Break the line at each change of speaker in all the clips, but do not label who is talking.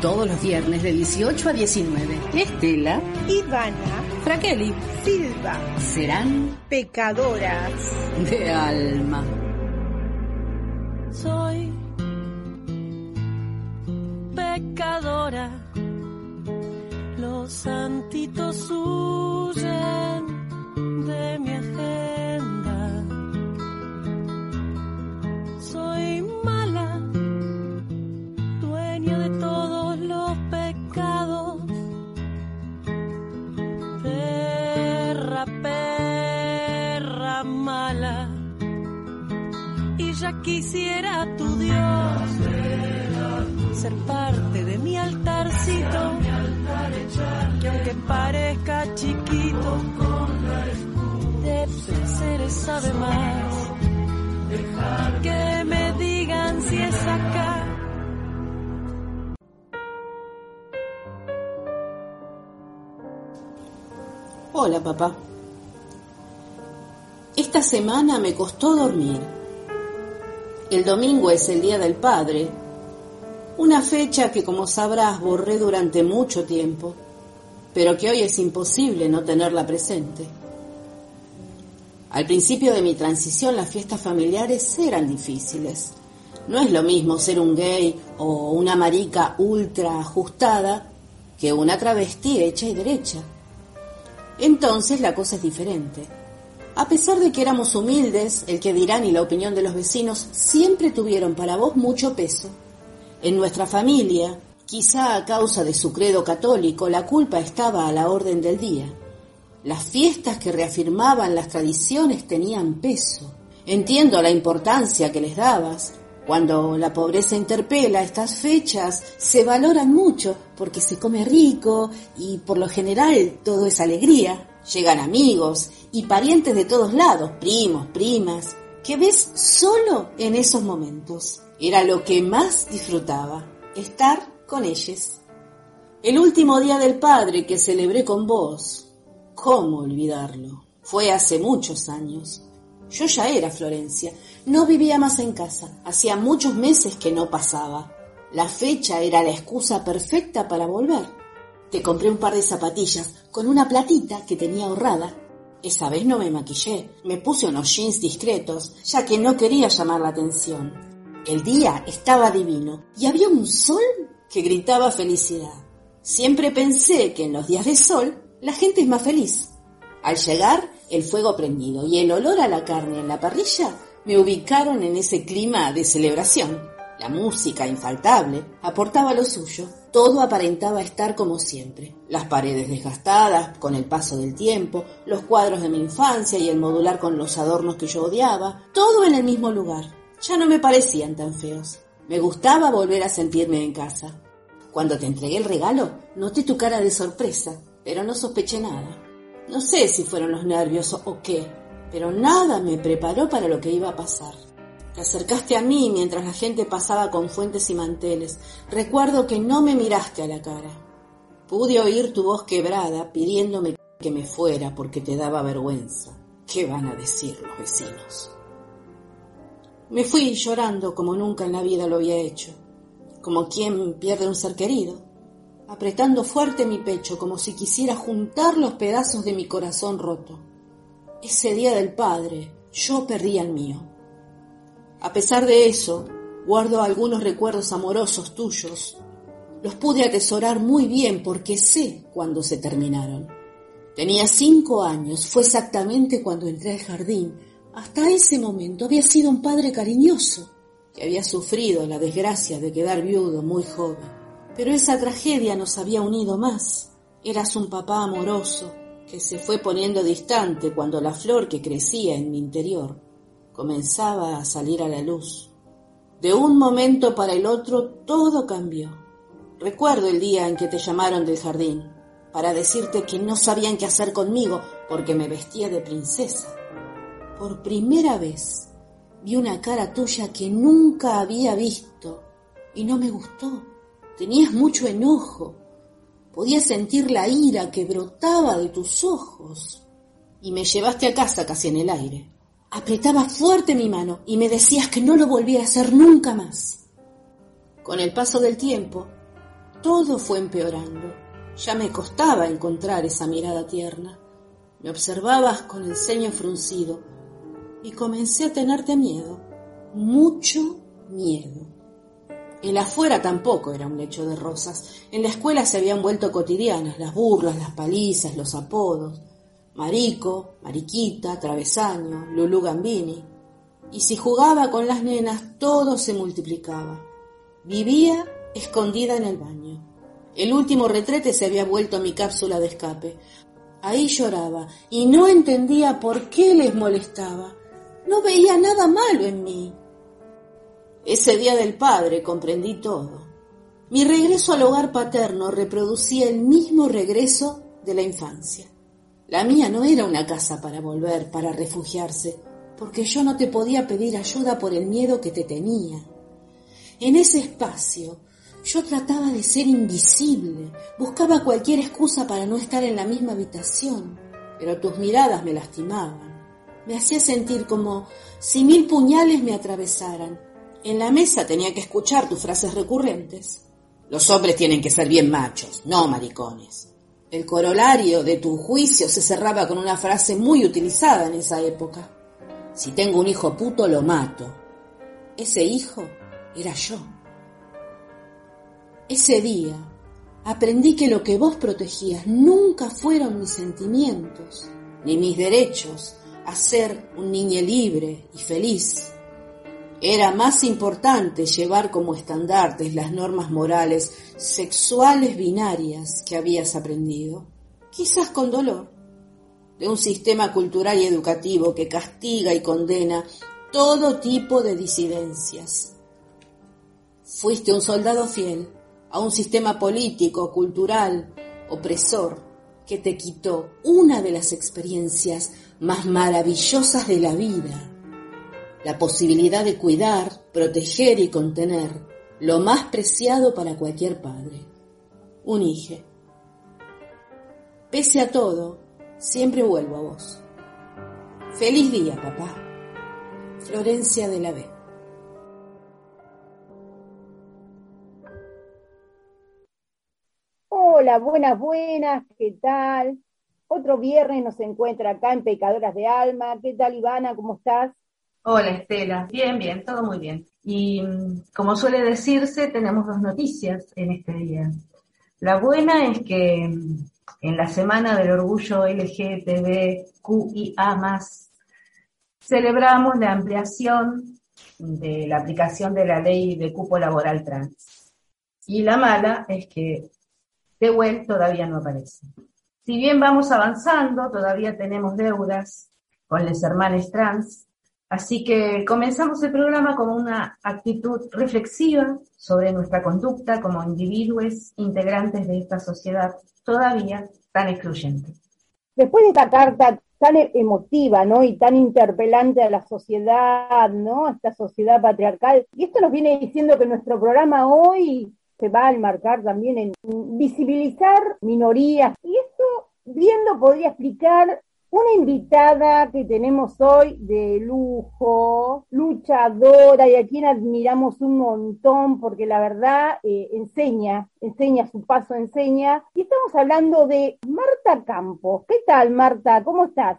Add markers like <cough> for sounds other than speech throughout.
Todos los viernes de 18 a 19. Estela,
Ivana,
Fraqueli,
Silva
serán
pecadoras.
de alma.
soy pecadora. Los santitos huyen quisiera tu Dios ser parte de mi altarcito que aunque parezca chiquito de placeres sabe más que me digan si es acá
Hola, papá. Esta semana me costó dormir. El domingo es el Día del Padre, una fecha que, como sabrás, borré durante mucho tiempo, pero que hoy es imposible no tenerla presente. Al principio de mi transición las fiestas familiares eran difíciles. No es lo mismo ser un gay o una marica ultra ajustada que una travesti hecha y derecha. Entonces la cosa es diferente. A pesar de que éramos humildes, el que dirán y la opinión de los vecinos siempre tuvieron para vos mucho peso. En nuestra familia, quizá a causa de su credo católico, la culpa estaba a la orden del día. Las fiestas que reafirmaban las tradiciones tenían peso. Entiendo la importancia que les dabas. Cuando la pobreza interpela, estas fechas se valoran mucho porque se come rico y por lo general todo es alegría. Llegan amigos y parientes de todos lados, primos, primas, que ves solo en esos momentos. Era lo que más disfrutaba, estar con ellos. El último día del padre que celebré con vos, ¿cómo olvidarlo? Fue hace muchos años. Yo ya era Florencia, no vivía más en casa, hacía muchos meses que no pasaba. La fecha era la excusa perfecta para volver. Te compré un par de zapatillas con una platita que tenía ahorrada. Esa vez no me maquillé, me puse unos jeans discretos, ya que no quería llamar la atención. El día estaba divino y había un sol que gritaba felicidad. Siempre pensé que en los días de sol la gente es más feliz. Al llegar, el fuego prendido y el olor a la carne en la parrilla me ubicaron en ese clima de celebración. La música, infaltable, aportaba lo suyo. Todo aparentaba estar como siempre. Las paredes desgastadas con el paso del tiempo, los cuadros de mi infancia y el modular con los adornos que yo odiaba, todo en el mismo lugar. Ya no me parecían tan feos. Me gustaba volver a sentirme en casa. Cuando te entregué el regalo, noté tu cara de sorpresa, pero no sospeché nada. No sé si fueron los nervios o qué, pero nada me preparó para lo que iba a pasar. Te acercaste a mí mientras la gente pasaba con fuentes y manteles. Recuerdo que no me miraste a la cara. Pude oír tu voz quebrada pidiéndome que me fuera porque te daba vergüenza. ¿Qué van a decir los vecinos? Me fui llorando como nunca en la vida lo había hecho, como quien pierde un ser querido, apretando fuerte mi pecho como si quisiera juntar los pedazos de mi corazón roto. Ese día del padre, yo perdí el mío. A pesar de eso, guardo algunos recuerdos amorosos tuyos. Los pude atesorar muy bien porque sé cuándo se terminaron. Tenía cinco años, fue exactamente cuando entré al jardín. Hasta ese momento había sido un padre cariñoso, que había sufrido la desgracia de quedar viudo muy joven. Pero esa tragedia nos había unido más. Eras un papá amoroso, que se fue poniendo distante cuando la flor que crecía en mi interior comenzaba a salir a la luz. De un momento para el otro todo cambió. Recuerdo el día en que te llamaron del jardín para decirte que no sabían qué hacer conmigo porque me vestía de princesa. Por primera vez vi una cara tuya que nunca había visto y no me gustó. Tenías mucho enojo. Podía sentir la ira que brotaba de tus ojos. Y me llevaste a casa casi en el aire. Apretaba fuerte mi mano y me decías que no lo volviera a hacer nunca más. Con el paso del tiempo, todo fue empeorando. Ya me costaba encontrar esa mirada tierna. Me observabas con el ceño fruncido y comencé a tenerte miedo, mucho miedo. El afuera tampoco era un lecho de rosas. En la escuela se habían vuelto cotidianas las burlas, las palizas, los apodos. Marico, Mariquita, Travesaño, Lulú Gambini. Y si jugaba con las nenas, todo se multiplicaba. Vivía escondida en el baño. El último retrete se había vuelto mi cápsula de escape. Ahí lloraba y no entendía por qué les molestaba. No veía nada malo en mí. Ese día del padre comprendí todo. Mi regreso al hogar paterno reproducía el mismo regreso de la infancia. La mía no era una casa para volver, para refugiarse, porque yo no te podía pedir ayuda por el miedo que te tenía. En ese espacio yo trataba de ser invisible, buscaba cualquier excusa para no estar en la misma habitación, pero tus miradas me lastimaban. Me hacía sentir como si mil puñales me atravesaran en la mesa tenía que escuchar tus frases recurrentes. Los hombres tienen que ser bien machos, no maricones. El corolario de tu juicio se cerraba con una frase muy utilizada en esa época. Si tengo un hijo puto, lo mato. Ese hijo era yo. Ese día aprendí que lo que vos protegías nunca fueron mis sentimientos, ni mis derechos a ser un niño libre y feliz. Era más importante llevar como estandartes las normas morales sexuales binarias que habías aprendido, quizás con dolor, de un sistema cultural y educativo que castiga y condena todo tipo de disidencias. Fuiste un soldado fiel a un sistema político, cultural, opresor, que te quitó una de las experiencias más maravillosas de la vida la posibilidad de cuidar, proteger y contener lo más preciado para cualquier padre, un hijo. Pese a todo, siempre vuelvo a vos. Feliz día, papá. Florencia de la B.
Hola, buenas, buenas, ¿qué tal? Otro viernes nos encuentra acá en Pecadoras de Alma. ¿Qué tal, Ivana? ¿Cómo estás?
Hola Estela, bien, bien, todo muy bien. Y mm, como suele decirse, tenemos dos noticias en este día. La buena es que mm, en la semana del orgullo LGTBQIA celebramos la ampliación de la aplicación de la ley de cupo laboral trans. Y la mala es que Tehuel todavía no aparece. Si bien vamos avanzando, todavía tenemos deudas con los hermanos trans Así que comenzamos el programa con una actitud reflexiva sobre nuestra conducta como individuos integrantes de esta sociedad todavía tan excluyente.
Después de esta carta tan emotiva, ¿no? Y tan interpelante a la sociedad, ¿no? A esta sociedad patriarcal. Y esto nos viene diciendo que nuestro programa hoy se va a marcar también en visibilizar minorías. Y esto bien lo podría explicar una invitada que tenemos hoy de lujo, luchadora y a quien admiramos un montón porque la verdad eh, enseña, enseña su paso, enseña. Y estamos hablando de Marta Campos. ¿Qué tal, Marta? ¿Cómo estás?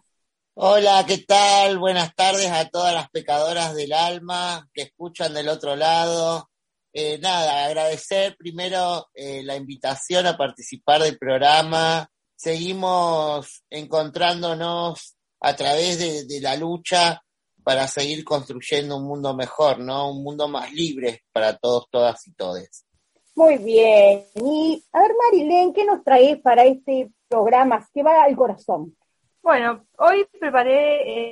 Hola, ¿qué tal? Buenas tardes a todas las pecadoras del alma que escuchan del otro lado. Eh, nada, agradecer primero eh, la invitación a participar del programa seguimos encontrándonos a través de, la lucha para seguir construyendo un mundo mejor, ¿no? Un mundo más libre para todos, todas y todes.
Muy bien. Y a ver, Marilén, ¿qué nos traes para este programa que va al corazón?
Bueno, hoy preparé eh,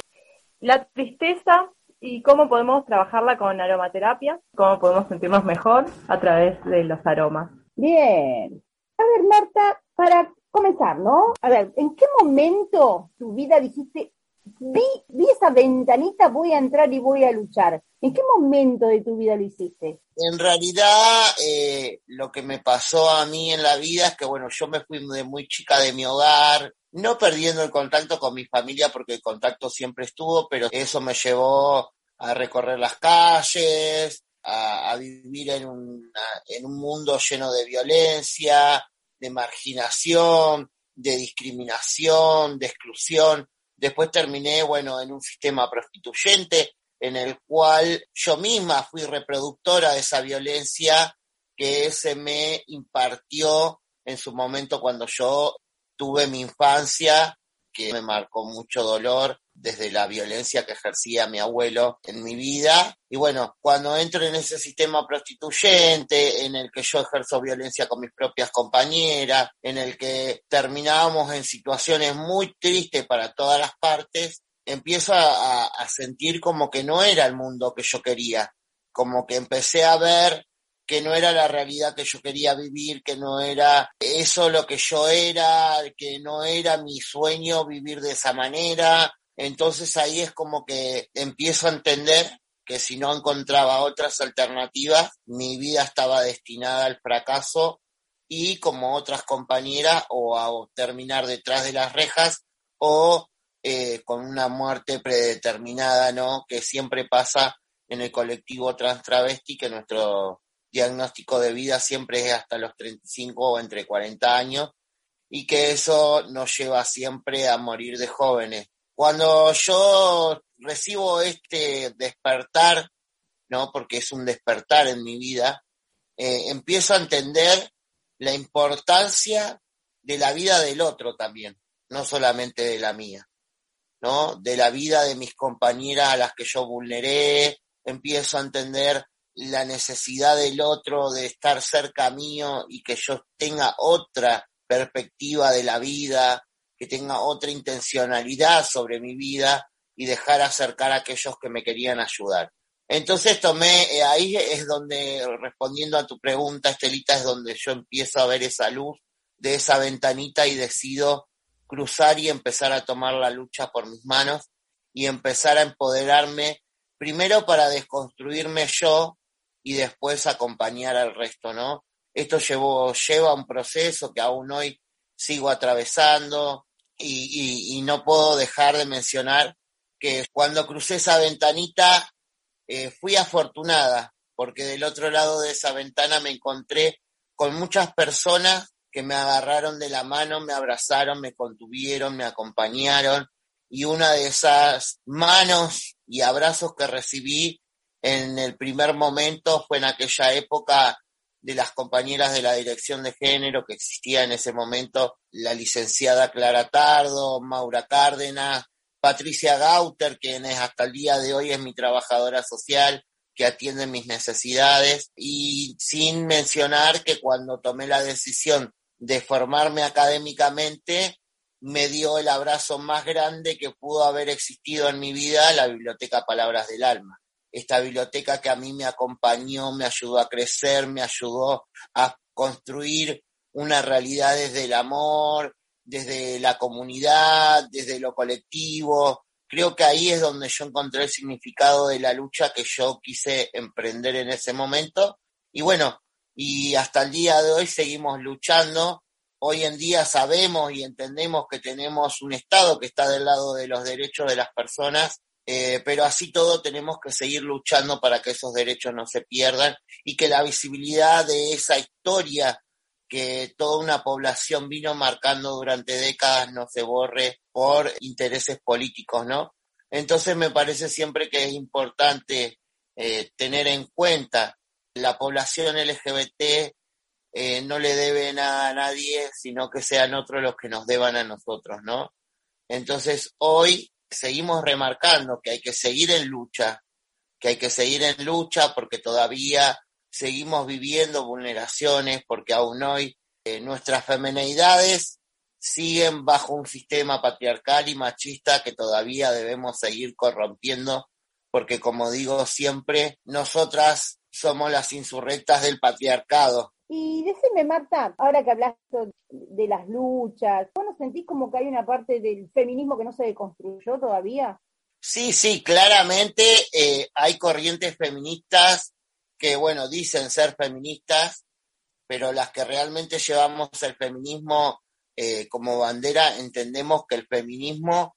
la tristeza y cómo podemos trabajarla con aromaterapia, cómo podemos sentirnos mejor a través de los aromas.
Bien. A ver, Marta, para comenzar, ¿no? A ver, ¿en qué momento tu vida dijiste, vi, vi esa ventanita, voy a entrar y voy a luchar? ¿En qué momento de tu vida lo hiciste?
En realidad, eh, lo que me pasó a mí en la vida es que, bueno, yo me fui de muy chica de mi hogar, no perdiendo el contacto con mi familia porque el contacto siempre estuvo, pero eso me llevó a recorrer las calles, a, vivir en, en un mundo lleno de violencia, de marginación, de discriminación, de exclusión. Después terminé, bueno, en un sistema prostituyente en el cual yo misma fui reproductora de esa violencia que se me impartió en su momento cuando yo tuve mi infancia, que me marcó mucho dolor desde la violencia que ejercía mi abuelo en mi vida. Y bueno, cuando entro en ese sistema prostituyente, en el que yo ejerzo violencia con mis propias compañeras, en el que terminábamos en situaciones muy tristes para todas las partes, empiezo a, a sentir como que no era el mundo que yo quería, como que empecé a ver que no era la realidad que yo quería vivir, que no era eso lo que yo era, que no era mi sueño vivir de esa manera, entonces ahí es como que empiezo a entender que si no encontraba otras alternativas, mi vida estaba destinada al fracaso y como otras compañeras o a terminar detrás de las rejas o eh, con una muerte predeterminada, ¿no? Que siempre pasa en el colectivo trans travesti, que nuestro diagnóstico de vida siempre es hasta los 35 o entre 40 años y que eso nos lleva siempre a morir de jóvenes. Cuando yo recibo este despertar, ¿no? Porque es un despertar en mi vida, eh, empiezo a entender la importancia de la vida del otro también, no solamente de la mía, ¿no? De la vida de mis compañeras a las que yo vulneré, empiezo a entender la necesidad del otro de estar cerca mío y que yo tenga otra perspectiva de la vida, que tenga otra intencionalidad sobre mi vida y dejar acercar a aquellos que me querían ayudar. Entonces tomé, eh, ahí es donde, respondiendo a tu pregunta, Estelita, es donde yo empiezo a ver esa luz de esa ventanita y decido cruzar y empezar a tomar la lucha por mis manos y empezar a empoderarme, primero para desconstruirme yo y después acompañar al resto, ¿no? Esto llevó, lleva un proceso que aún hoy sigo atravesando, y, no puedo dejar de mencionar que cuando crucé esa ventanita eh, fui afortunada, porque del otro lado de esa ventana me encontré con muchas personas que me agarraron de la mano, me abrazaron, me contuvieron, me acompañaron, y una de esas manos y abrazos que recibí en el primer momento fue en aquella época de las compañeras de la dirección de género que existía en ese momento, la licenciada Clara Tardo, Maura Cárdenas, Patricia Gauter, quien es hasta el día de hoy es mi trabajadora social, que atiende mis necesidades, y sin mencionar que cuando tomé la decisión de formarme académicamente, me dio el abrazo más grande que pudo haber existido en mi vida, la Biblioteca Palabras del Alma esta biblioteca que a mí me acompañó, me ayudó a crecer, me ayudó a construir una realidad desde el amor, desde la comunidad, desde lo colectivo. Creo que ahí es donde yo encontré el significado de la lucha que yo quise emprender en ese momento. Y bueno, y hasta el día de hoy seguimos luchando. Hoy en día sabemos y entendemos que tenemos un Estado que está del lado de los derechos de las personas eh, pero así todo tenemos que seguir luchando para que esos derechos no se pierdan y que la visibilidad de esa historia que toda una población vino marcando durante décadas no se borre por intereses políticos, ¿no? Entonces me parece siempre que es importante eh, tener en cuenta la población LGBT eh, no le debe nada a nadie, sino que sean otros los que nos deban a nosotros, ¿no? Entonces hoy seguimos remarcando que hay que seguir en lucha, que hay que seguir en lucha porque todavía seguimos viviendo vulneraciones, porque aún hoy eh, nuestras femenidades siguen bajo un sistema patriarcal y machista que todavía debemos seguir corrompiendo, porque como digo siempre, nosotras somos las insurrectas del patriarcado
y decime, Marta, ahora que hablaste de las luchas, ¿vos no sentís como que hay una parte del feminismo que no se deconstruyó todavía?
Sí, sí, claramente eh, hay corrientes feministas que, bueno, dicen ser feministas, pero las que realmente llevamos el feminismo eh, como bandera, entendemos que el feminismo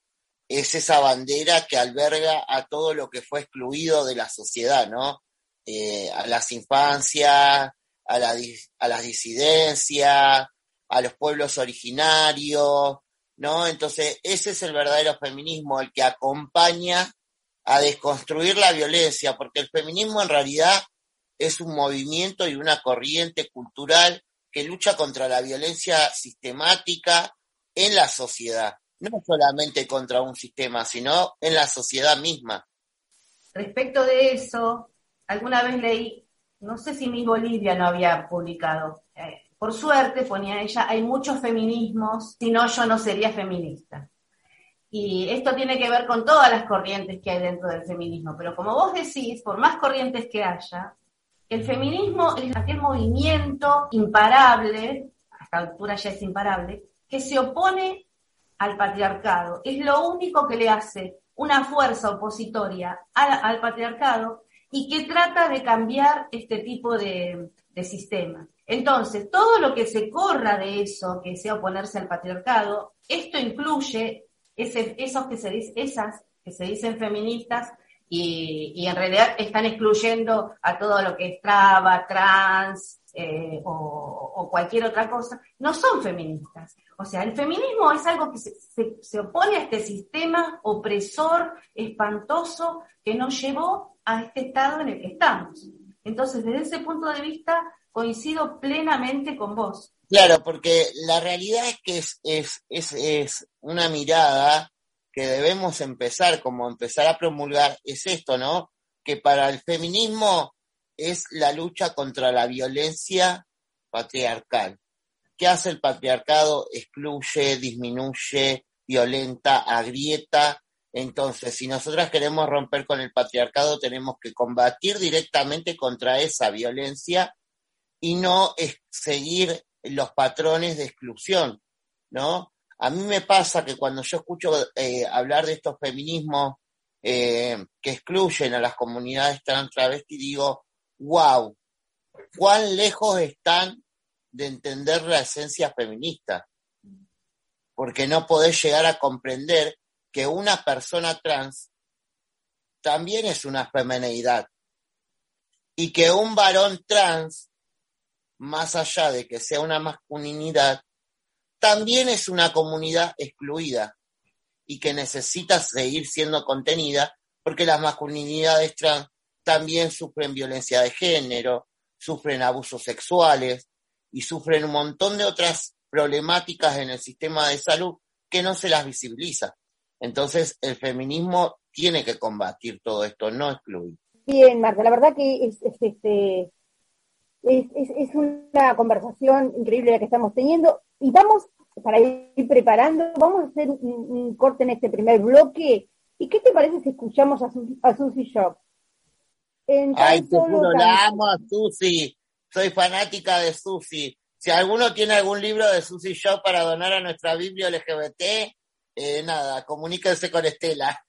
es esa bandera que alberga a todo lo que fue excluido de la sociedad, ¿no? eh, a las infancias, a, la, a las disidencias, a los pueblos originarios, ¿no? Entonces, ese es el verdadero feminismo, el que acompaña a desconstruir la violencia, porque el feminismo en realidad es un movimiento y una corriente cultural que lucha contra la violencia sistemática en la sociedad, no solamente contra un sistema, sino en la sociedad misma.
Respecto de eso, alguna vez leí, no sé si mi Bolivia no había publicado, eh, por suerte, ponía ella, hay muchos feminismos, si no yo no sería feminista. Y esto tiene que ver con todas las corrientes que hay dentro del feminismo, pero como vos decís, por más corrientes que haya, el feminismo es aquel movimiento imparable, a esta altura ya es imparable, que se opone al patriarcado. Es lo único que le hace una fuerza opositoria al, patriarcado y que trata de cambiar este tipo de, sistema. Entonces, todo lo que se corra de eso, que sea oponerse al patriarcado, esto incluye esos que se, esas que se dicen feministas y, en realidad están excluyendo a todo lo que es traba, trans eh, o, cualquier otra cosa, no son feministas. O sea, el feminismo es algo que se, opone a este sistema opresor, espantoso, que nos llevó a este estado en el que estamos. Entonces, desde ese punto de vista, coincido plenamente con vos.
Claro, porque la realidad es que es, es, es, es una mirada que debemos empezar, como empezar a promulgar, es esto, ¿no? Que para el feminismo es la lucha contra la violencia patriarcal. ¿Qué hace el patriarcado? Excluye, disminuye, violenta, agrieta. Entonces, si nosotras queremos romper con el patriarcado, tenemos que combatir directamente contra esa violencia y no seguir los patrones de exclusión, ¿no? A mí me pasa que cuando yo escucho eh, hablar de estos feminismos eh, que excluyen a las comunidades trans travesti, digo, wow, cuán lejos están de entender la esencia feminista. Porque no podés llegar a comprender que una persona trans también es una femineidad. Y que un varón trans, más allá de que sea una masculinidad, también es una comunidad excluida y que necesita seguir siendo contenida porque las masculinidades trans también sufren violencia de género, sufren abusos sexuales y sufren un montón de otras problemáticas en el sistema de salud que no se las visibiliza. Entonces, el feminismo tiene que combatir todo esto, no excluir.
Bien, Marta, la verdad que es, este, es, una conversación increíble la que estamos teniendo. Y vamos, para ir preparando, vamos a hacer un, corte en este primer bloque. ¿Y qué te parece si escuchamos a, Susi, a Shop?
Ay, te juro, la amo a Susi. Soy fanática de Susi. Si alguno tiene algún libro de Susi Shop para donar a nuestra Biblia LGBT, eh, nada, comuníquense con Estela.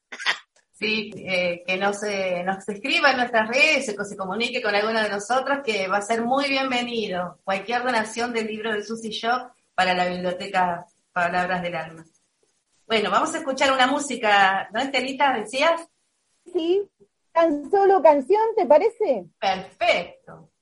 Sí, eh, que nos, nos escriba en nuestras redes, que se comunique con alguno de nosotros, que va a ser muy bienvenido. Cualquier donación del libro de Susi Shop para la biblioteca Palabras del Alma. Bueno, vamos a escuchar una música, ¿no, Estelita? ¿Decías?
Sí, tan solo canción, ¿te parece?
Perfecto.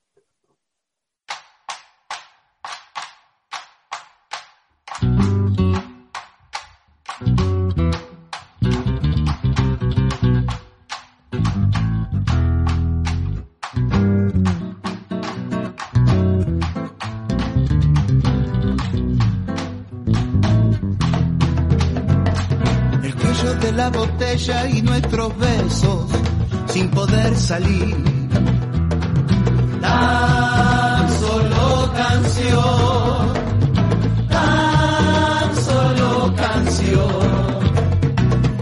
La botella y nuestros besos sin poder salir. Tan solo canción, tan solo canción,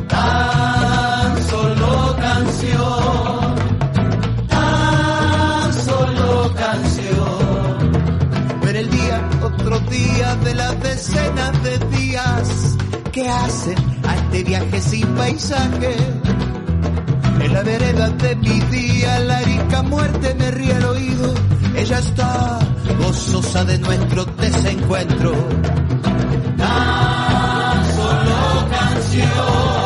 tan solo canción, tan solo canción. Ver el día, otro día de las decenas de días que hacen de viaje sin paisaje. En la vereda de mi día, la rica muerte me ríe al oído. Ella está gozosa de nuestro desencuentro. Tan solo canción,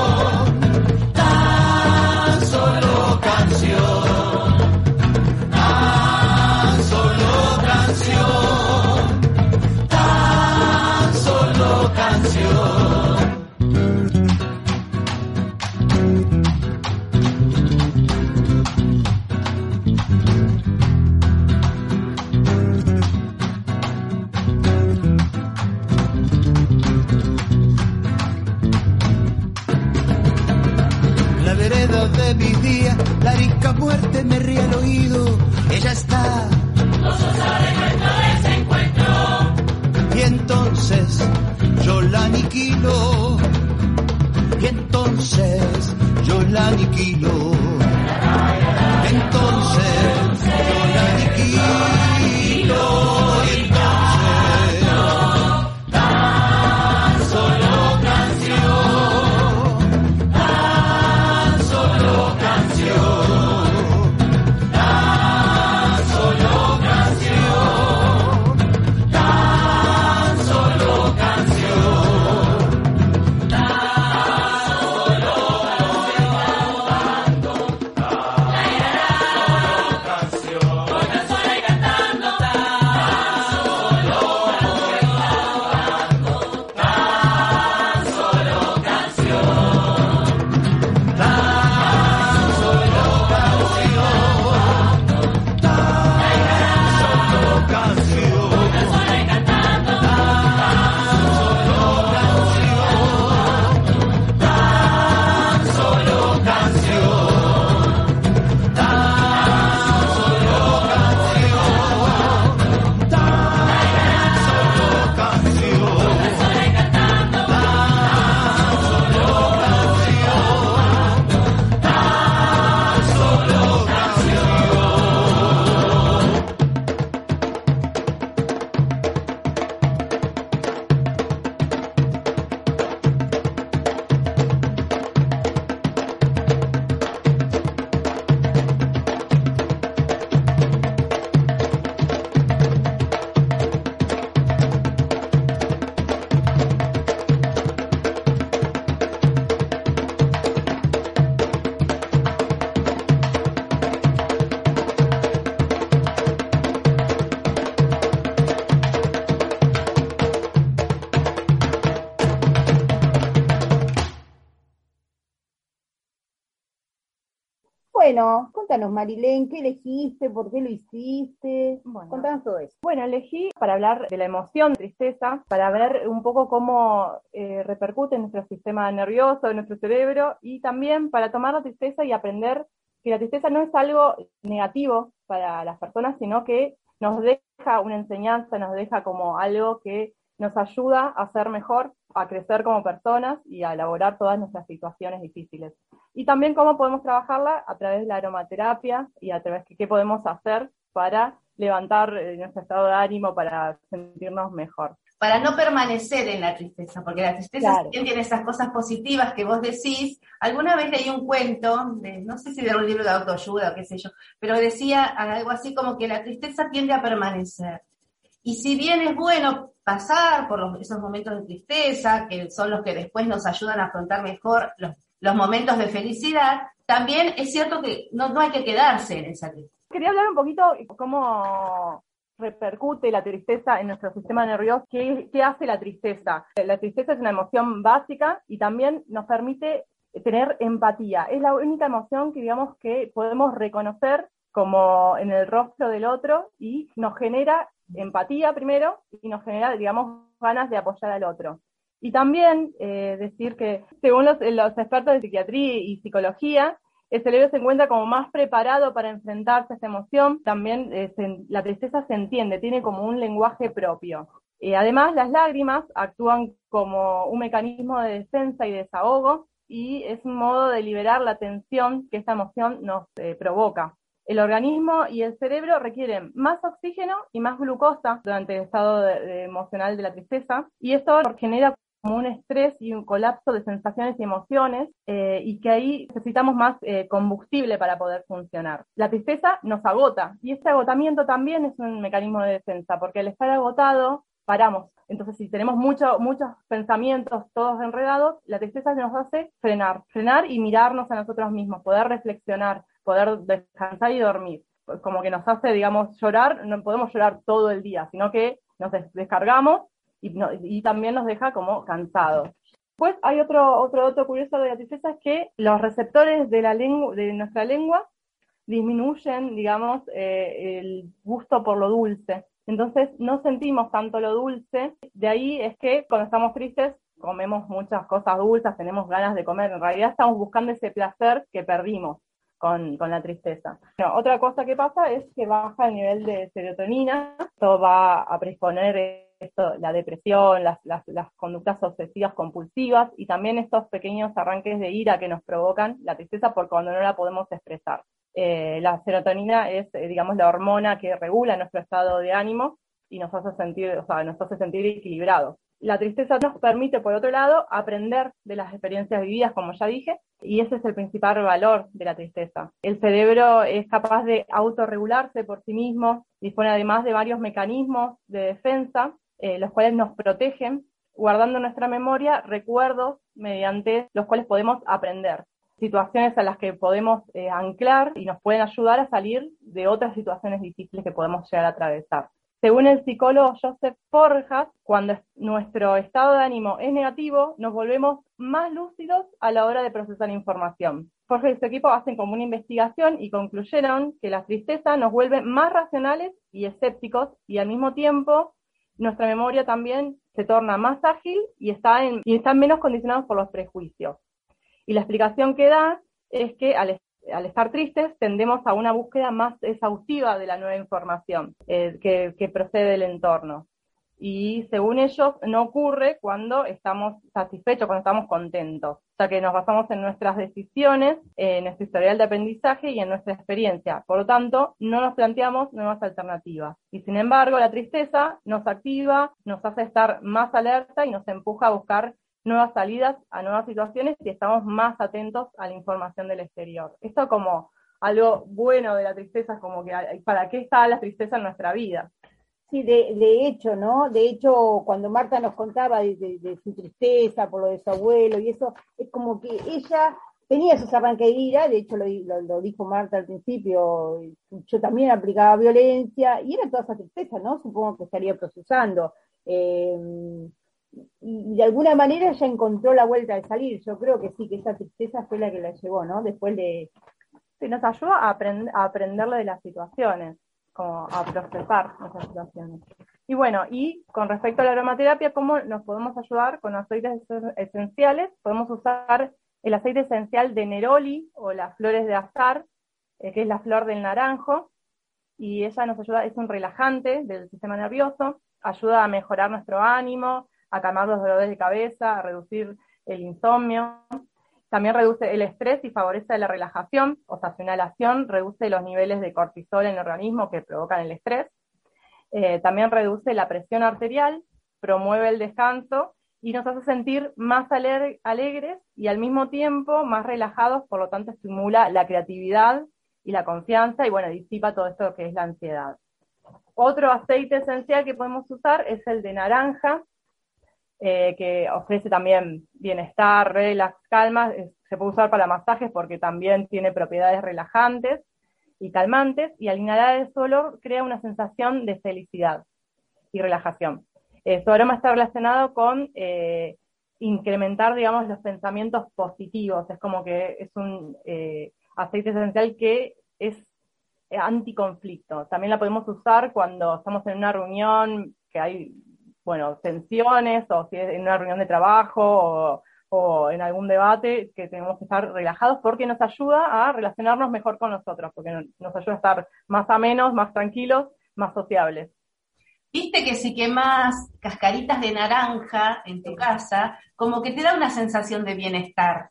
Bueno, contanos, Marilén, ¿qué elegiste? ¿Por qué lo hiciste?
Bueno.
Contanos todo eso.
Bueno, elegí para hablar de la emoción, tristeza, para ver un poco cómo eh, repercute en nuestro sistema nervioso, en nuestro cerebro, y también para tomar la tristeza y aprender que la tristeza no es algo negativo para las personas, sino que nos deja una enseñanza, nos deja como algo que nos ayuda a ser mejor, a crecer como personas y a elaborar todas nuestras situaciones difíciles. Y también cómo podemos trabajarla a través de la aromaterapia y a través de qué podemos hacer para levantar eh, nuestro estado de ánimo, para sentirnos mejor.
Para no permanecer en la tristeza, porque la tristeza
Claro.
también tiene esas cosas positivas que vos decís. Alguna vez leí un cuento, de, no sé si de un libro de autoayuda o qué sé yo, pero decía algo así como que la tristeza tiende a permanecer. Y si bien es bueno pasar por los- esos momentos de tristeza, que son los que después nos ayudan a afrontar mejor los, los momentos de felicidad, también es cierto que no, no hay que quedarse en esa tristeza.
Quería hablar un poquito cómo repercute la tristeza en nuestro sistema nervioso, qué, qué hace la tristeza. La tristeza es una emoción básica y también nos permite tener empatía. Es la única emoción que digamos que podemos reconocer como en el rostro del otro y nos genera empatía primero y nos genera, digamos, ganas de apoyar al otro. Y también eh, decir que según los, expertos de psiquiatría y psicología, el cerebro se encuentra como más preparado para enfrentarse a esta emoción. También eh, la tristeza se entiende, tiene como un lenguaje propio. Eh, además, las lágrimas actúan como un mecanismo de defensa y desahogo y es un modo de liberar la tensión que esta emoción nos provoca. El organismo y el cerebro requieren más oxígeno y más glucosa durante el estado de- emocional de la tristeza y esto genera como un estrés y un colapso de sensaciones y emociones eh, y que ahí necesitamos más eh, combustible para poder funcionar. La tristeza nos agota y este agotamiento también es un mecanismo de defensa porque al estar agotado paramos. Entonces, si tenemos mucho- muchos pensamientos todos enredados, la tristeza nos hace frenar, frenar y mirarnos a nosotros mismos, poder reflexionar, poder descansar y dormir. Como que nos hace, digamos, llorar, no podemos llorar todo el día, sino que nos des- descargamos y, no- y también nos deja como cansados. Después hay otro, otro dato curioso de la tristeza, es que los receptores de, la lengua, de nuestra lengua disminuyen, digamos, eh, el gusto por lo dulce. Entonces no sentimos tanto lo dulce. De ahí es que cuando estamos tristes comemos muchas cosas dulces, tenemos ganas de comer. En realidad estamos buscando ese placer que perdimos con, la tristeza. otra cosa que pasa es que baja el nivel de serotonina, esto va a predisponer esto, la depresión, las, conductas obsesivas compulsivas y también estos pequeños arranques de ira que nos provocan la tristeza por cuando no la podemos expresar. Eh, la serotonina es, eh, digamos, la hormona que regula nuestro estado de ánimo y nos hace sentir, o sea, nos hace sentir equilibrados. La tristeza nos permite, por otro lado, aprender de las experiencias vividas, como ya dije, y ese es el principal valor de la tristeza. El cerebro es capaz de autorregularse por sí mismo, dispone además de varios mecanismos de defensa, eh, los cuales nos protegen, guardando nuestra memoria recuerdos mediante los cuales podemos aprender situaciones a las que podemos eh, anclar y nos pueden ayudar a salir de otras situaciones difíciles que podemos llegar a atravesar. Según el psicólogo Joseph Forjas, cuando nuestro estado de ánimo es negativo, nos volvemos más lúcidos a la hora de procesar información. Forjas y su equipo hacen como una investigación y concluyeron que la tristeza nos vuelve más racionales y escépticos y al mismo tiempo nuestra memoria también se torna más ágil y, está y están menos condicionados por los prejuicios. Y la explicación que da es que al al estar tristes tendemos a una búsqueda más exhaustiva de la nueva información eh, que, procede del entorno. Y según ellos, no ocurre cuando estamos satisfechos, cuando estamos contentos. O sea que nos basamos en nuestras decisiones, en nuestro historial de aprendizaje y en nuestra experiencia. Por lo tanto, no nos planteamos nuevas alternativas. Y sin embargo, la tristeza nos activa, nos hace estar más alerta y nos empuja a buscar nuevas salidas a nuevas situaciones y estamos más atentos a la información del exterior. Esto como algo bueno de la tristeza, como que para qué está la tristeza en nuestra vida.
Sí, de, hecho, ¿no? De hecho, cuando Marta nos contaba de, su tristeza por lo de su abuelo y eso, es como que ella tenía esos arranques de de hecho lo, dijo Marta al principio, yo también aplicaba violencia, y era toda esa tristeza, ¿no? Supongo que estaría procesando. Eh, de alguna manera ya encontró la vuelta de salir. Yo creo que sí, que esa tristeza fue la que la llevó, ¿no? Después de...
Sí, nos ayuda a, a aprenderle de las situaciones, como a procesar esas situaciones. Y bueno, y con respecto a la aromaterapia, ¿cómo nos podemos ayudar con aceites esenciales? Podemos usar el aceite esencial de Neroli o las flores de azar, eh, que es la flor del naranjo, y ella nos ayuda, es un relajante del sistema nervioso, ayuda a mejorar nuestro ánimo, a calmar los dolores de cabeza, a reducir el insomnio. También reduce el estrés y favorece la relajación, o sea, su inhalación reduce los niveles de cortisol en el organismo que provocan el estrés. Eh, también reduce la presión arterial, promueve el descanso y nos hace sentir más alegres y al mismo tiempo más relajados, por lo tanto estimula la creatividad y la confianza y bueno, disipa todo esto que es la ansiedad. Otro aceite esencial que podemos usar es el de naranja, eh, que ofrece también bienestar, relax, calma, se puede usar para masajes porque también tiene propiedades relajantes y calmantes, y al inhalar el olor crea una sensación de felicidad y relajación. su aroma está relacionado con eh, incrementar, digamos, los pensamientos positivos, es como que es un eh, aceite esencial que es anticonflicto. También la podemos usar cuando estamos en una reunión que hay bueno, tensiones o si es en una reunión de trabajo o, en algún debate que tenemos que estar relajados porque nos ayuda a relacionarnos mejor con nosotros, porque nos ayuda a estar más a menos, más tranquilos, más sociables.
Viste que si quemas cascaritas de naranja en tu casa, como que te da una sensación de bienestar.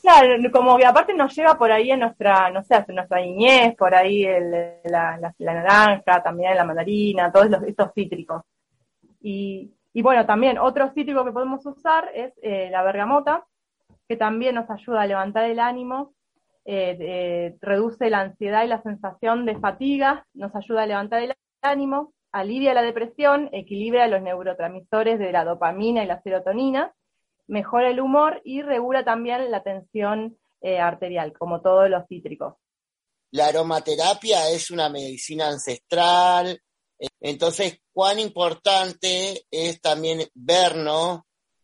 Claro, como que aparte nos lleva por ahí en nuestra, no sé, en nuestra niñez, por ahí la, naranja, también la mandarina, todos estos cítricos. Y, bueno, también otro cítrico que podemos usar es eh, la bergamota, que también nos ayuda a levantar el ánimo, eh, reduce la ansiedad y la sensación de fatiga, nos ayuda a levantar el ánimo, alivia la depresión, equilibra los neurotransmisores de la dopamina y la serotonina, mejora el humor y regula también la tensión eh, arterial, como todos los cítricos.
La aromaterapia es una medicina ancestral, entonces, cuán importante es también vernos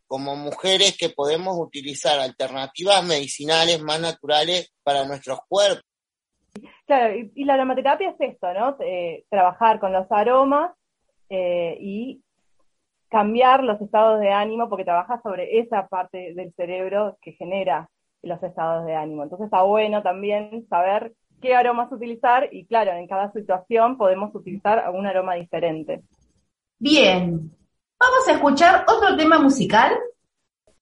como mujeres que podemos utilizar alternativas medicinales más naturales para nuestros cuerpos.
Claro, y, la aromaterapia es esto, ¿no? Eh, trabajar con los aromas eh, y cambiar los estados de ánimo porque trabaja sobre esa parte del cerebro que genera los estados de ánimo. Entonces está bueno también saber qué aromas utilizar y claro, en cada situación podemos utilizar algún aroma diferente.
Bien, vamos a escuchar otro tema musical.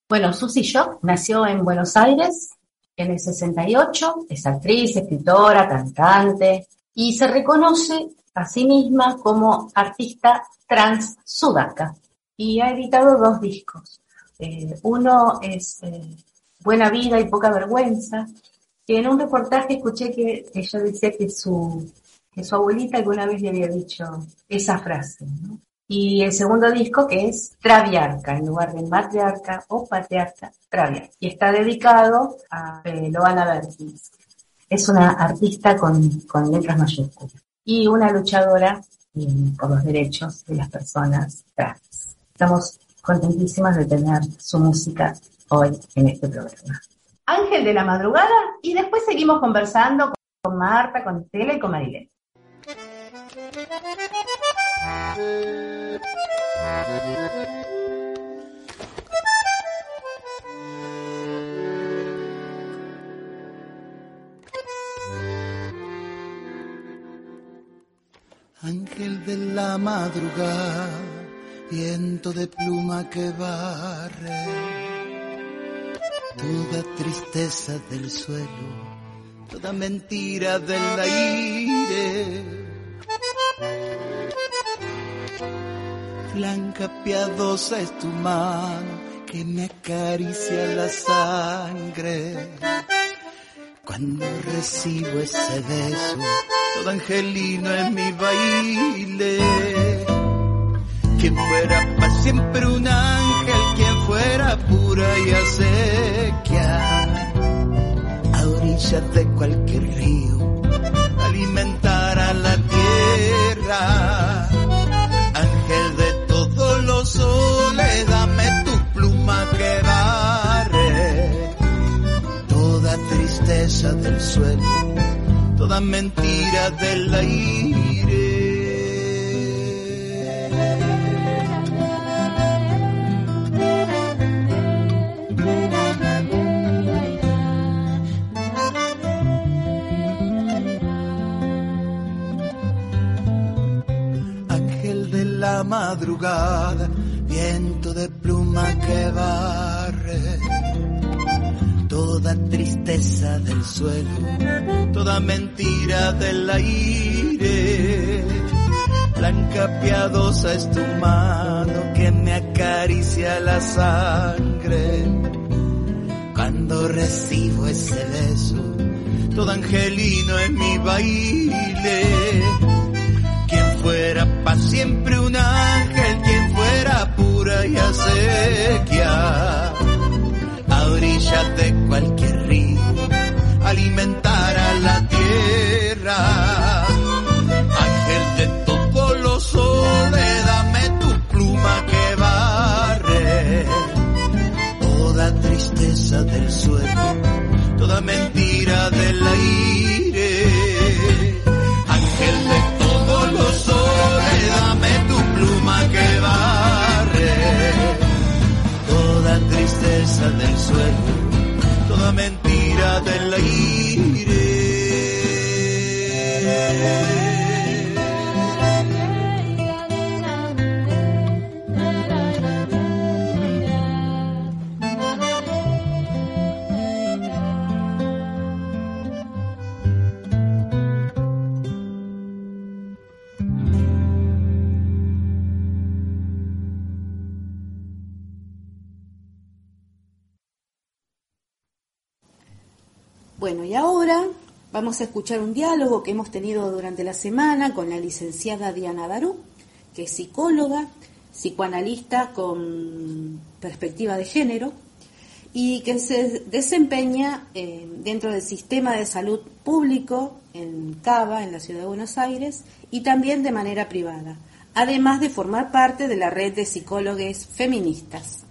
Bueno, Susy Shock nació en Buenos Aires en el 68, es actriz, escritora, cantante y se reconoce a sí misma como artista trans sudaca y ha editado dos discos. Eh, uno es eh, Buena Vida y Poca Vergüenza, y en un reportaje escuché que ella decía que su, que su abuelita alguna vez le había dicho esa frase. Y el segundo disco que es Traviarca, en lugar de matriarca o patriarca, Traviarca. Y está dedicado a eh, Loana Bertins. Es una artista con, con letras mayúsculas y una luchadora por los derechos de las personas trans. Estamos contentísimas de tener su música hoy en este programa. Ángel de la Madrugada y después seguimos conversando con Marta, con Estela y con Marilén.
Ángel de la madrugada, viento de pluma que barre, toda tristeza del suelo, toda mentira del aire. Blanca piadosa es tu mano que me acaricia la sangre. Cuando recibo ese beso, todo angelino en mi baile. Quien fuera para siempre un ángel, quien fuera y acequia, a orillas de cualquier río, alimentar a la tierra. Ángel de todos los soles, dame tu pluma que barre toda tristeza del suelo toda mentira del aire. Madrugada, viento de pluma que barre toda tristeza del suelo, toda mentira del aire. Blanca piadosa es tu mano que me acaricia la sangre. Cuando recibo ese beso, todo angelino en mi baile. Fuera para siempre un ángel, quien fuera pura y acequia a orillas de cualquier río, alimentar a la tierra. Ángel de todos los soles, dame tu pluma que barre toda tristeza del suelo,
vamos a escuchar un diálogo que hemos tenido durante la semana con la licenciada Diana Darú, que es psicóloga, psicoanalista con perspectiva de género y que se desempeña eh, dentro del sistema de salud público en Cava, en la ciudad de Buenos Aires, y también de manera privada, además de formar parte de la red de psicólogos feministas.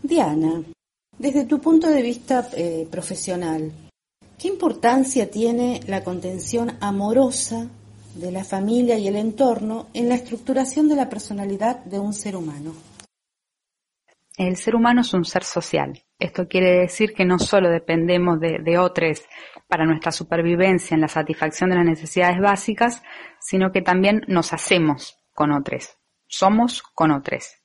Diana, desde tu punto de vista eh, profesional, ¿qué importancia tiene la contención amorosa de la familia y el entorno en la estructuración de la personalidad de un ser humano?
El ser humano es un ser social Esto quiere decir que no solo dependemos de, otros para nuestra supervivencia en la satisfacción de las necesidades básicas, sino que también nos hacemos con otros, somos con otros.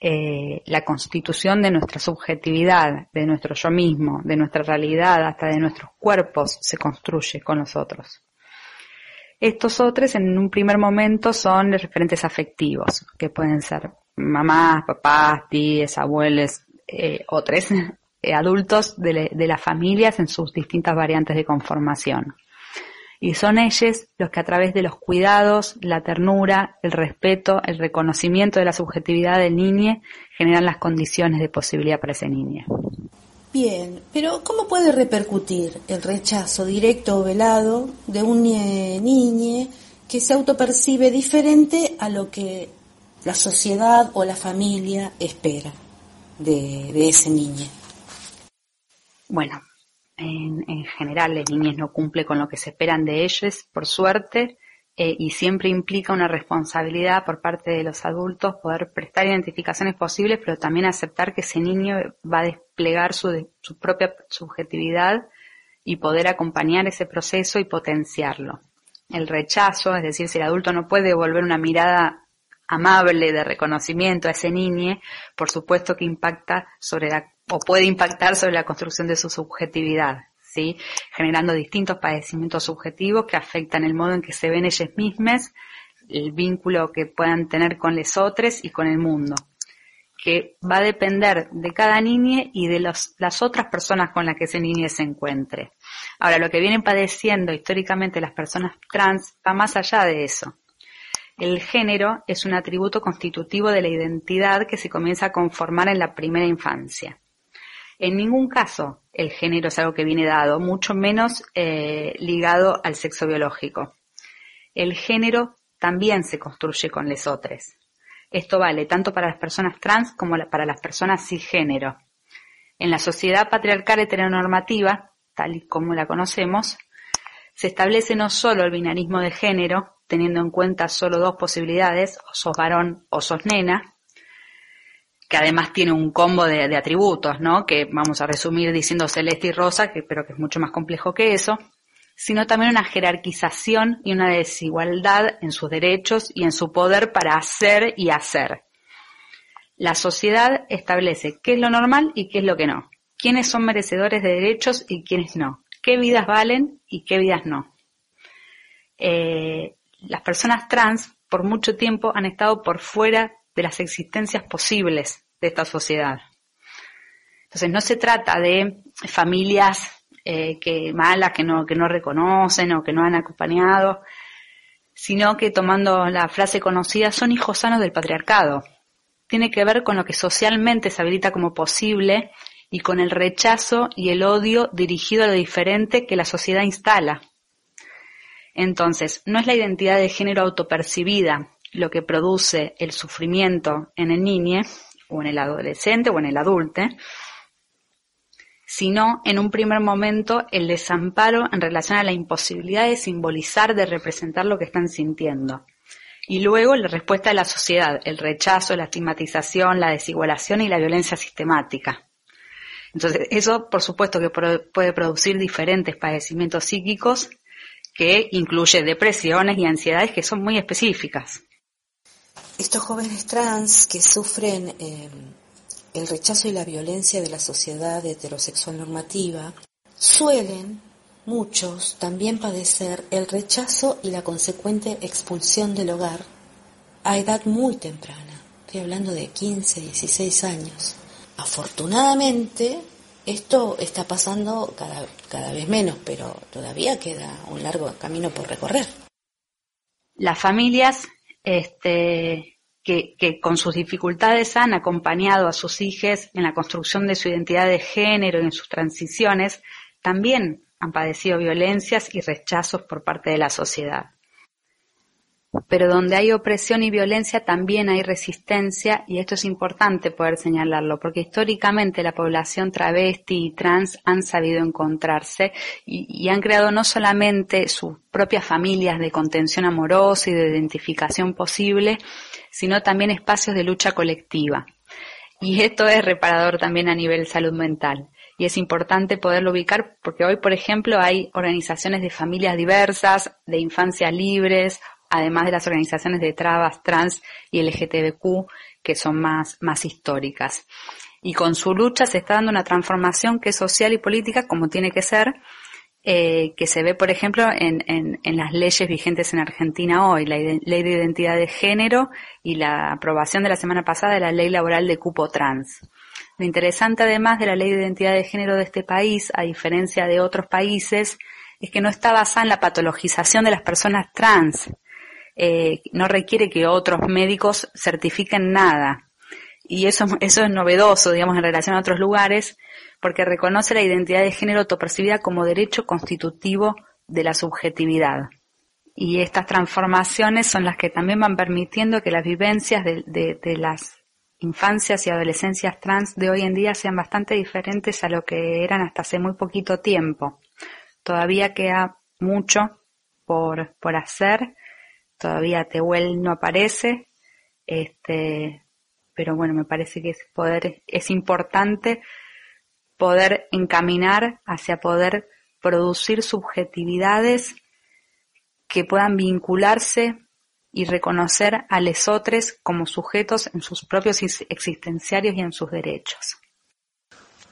Eh, la constitución de nuestra subjetividad, de nuestro yo mismo, de nuestra realidad, hasta de nuestros cuerpos, se construye con los otros. Estos otros en un primer momento son referentes afectivos, que pueden ser mamás, papás, tías, abuelos, eh, otros, <laughs> eh, adultos de las familias en sus distintas variantes de conformación. Y son ellos los que a través de los cuidados, la ternura, el respeto, el reconocimiento de la subjetividad del niño generan las condiciones de posibilidad para ese niño.
Bien, pero ¿cómo puede repercutir el rechazo directo o velado de un niño que se autopercibe diferente a lo que la sociedad o la familia espera de, de ese niño?
Bueno, en, en general las niñas no cumple con lo que se esperan de ellos, por suerte, eh, y siempre implica una responsabilidad por parte de los adultos poder prestar identificaciones posibles, pero también aceptar que ese niño va a desplegar su, su propia subjetividad y poder acompañar ese proceso y potenciarlo. El rechazo, es decir, si el adulto no puede devolver una mirada amable de reconocimiento a ese niño, por supuesto que impacta sobre la o puede impactar sobre la construcción de su subjetividad, ¿sí? generando distintos padecimientos subjetivos que afectan el modo en que se ven ellas mismas, el vínculo que puedan tener con los otros y con el mundo, que va a depender de cada niña y de los, las otras personas con las que ese niño se encuentre. Ahora, lo que vienen padeciendo históricamente las personas trans va más allá de eso. El género es un atributo constitutivo de la identidad que se comienza a conformar en la primera infancia. En ningún caso el género es algo que viene dado, mucho menos eh, ligado al sexo biológico. El género también se construye con lesotres. Esto vale tanto para las personas trans como para las personas cisgénero. En la sociedad patriarcal heteronormativa, tal y como la conocemos, se establece no solo el binarismo de género, teniendo en cuenta solo dos posibilidades, o sos varón o sos nena, que además tiene un combo de, atributos, ¿no? Que vamos a resumir diciendo celeste y rosa, que, pero que es mucho más complejo que eso, sino también una jerarquización y una desigualdad en sus derechos y en su poder para hacer y hacer. La sociedad establece qué es lo normal y qué es lo que no, quiénes son merecedores de derechos y quiénes no, qué vidas valen y qué vidas no. Eh, las personas trans por mucho tiempo han estado por fuera de las existencias posibles de esta sociedad. Entonces no se trata de familias eh, que malas que no, que no reconocen o que no han acompañado, sino que tomando la frase conocida, son hijos sanos del patriarcado. Tiene que ver con lo que socialmente se habilita como posible y con el rechazo y el odio dirigido a lo diferente que la sociedad instala. Entonces, no es la identidad de género autopercibida, lo que produce el sufrimiento en el niño o en el adolescente o en el adulto, sino en un primer momento el desamparo en relación a la imposibilidad de simbolizar, de representar lo que están sintiendo. Y luego la respuesta de la sociedad, el rechazo, la estigmatización, la desigualación y la violencia sistemática. Entonces, eso por supuesto que puede producir diferentes padecimientos psíquicos que incluye depresiones y ansiedades que son muy específicas.
Estos jóvenes trans que sufren eh, el rechazo y la violencia de la sociedad heterosexual normativa suelen, muchos, también padecer el rechazo y la consecuente expulsión del hogar a edad muy temprana. Estoy hablando de 15, 16 años. Afortunadamente, esto está pasando cada, cada vez menos, pero todavía queda un largo camino por recorrer.
Las familias este, que, con sus dificultades han acompañado a sus hijos en la construcción de su identidad de género y en sus transiciones, también han padecido violencias y rechazos por parte de la sociedad. Pero donde hay opresión y violencia también hay resistencia y esto es importante poder señalarlo porque históricamente la población travesti y trans han sabido encontrarse y, han creado no solamente sus propias familias de contención amorosa y de identificación posible, sino también espacios de lucha colectiva. Y esto es reparador también a nivel salud mental. Y es importante poderlo ubicar porque hoy, por ejemplo, hay organizaciones de familias diversas, de infancias libres, además de las organizaciones de trabas, trans y LGTBQ, que son más, más históricas. Y con su lucha se está dando una transformación que es social y política como tiene que ser, eh, que se ve, por ejemplo, en, en, las leyes vigentes en Argentina hoy, la ley de identidad de género y la aprobación de la semana pasada de la ley laboral de cupo trans. Lo interesante además de la ley de identidad de género de este país, a diferencia de otros países, es que no está basada en la patologización de las personas trans. Eh, no requiere que otros médicos certifiquen nada. Y eso, eso es novedoso, digamos, en relación a otros lugares, porque reconoce la identidad de género autopercibida como derecho constitutivo de la subjetividad. Y estas transformaciones son las que también van permitiendo que las vivencias de, de, las infancias y adolescencias trans de hoy en día sean bastante diferentes a lo que eran hasta hace muy poquito tiempo. Todavía queda mucho por, por hacer, todavía Tehuel no aparece, este, pero bueno, me parece que es poder, es importante poder encaminar hacia poder producir subjetividades que puedan vincularse y reconocer a lesotres como sujetos en sus propios existenciarios y en sus derechos.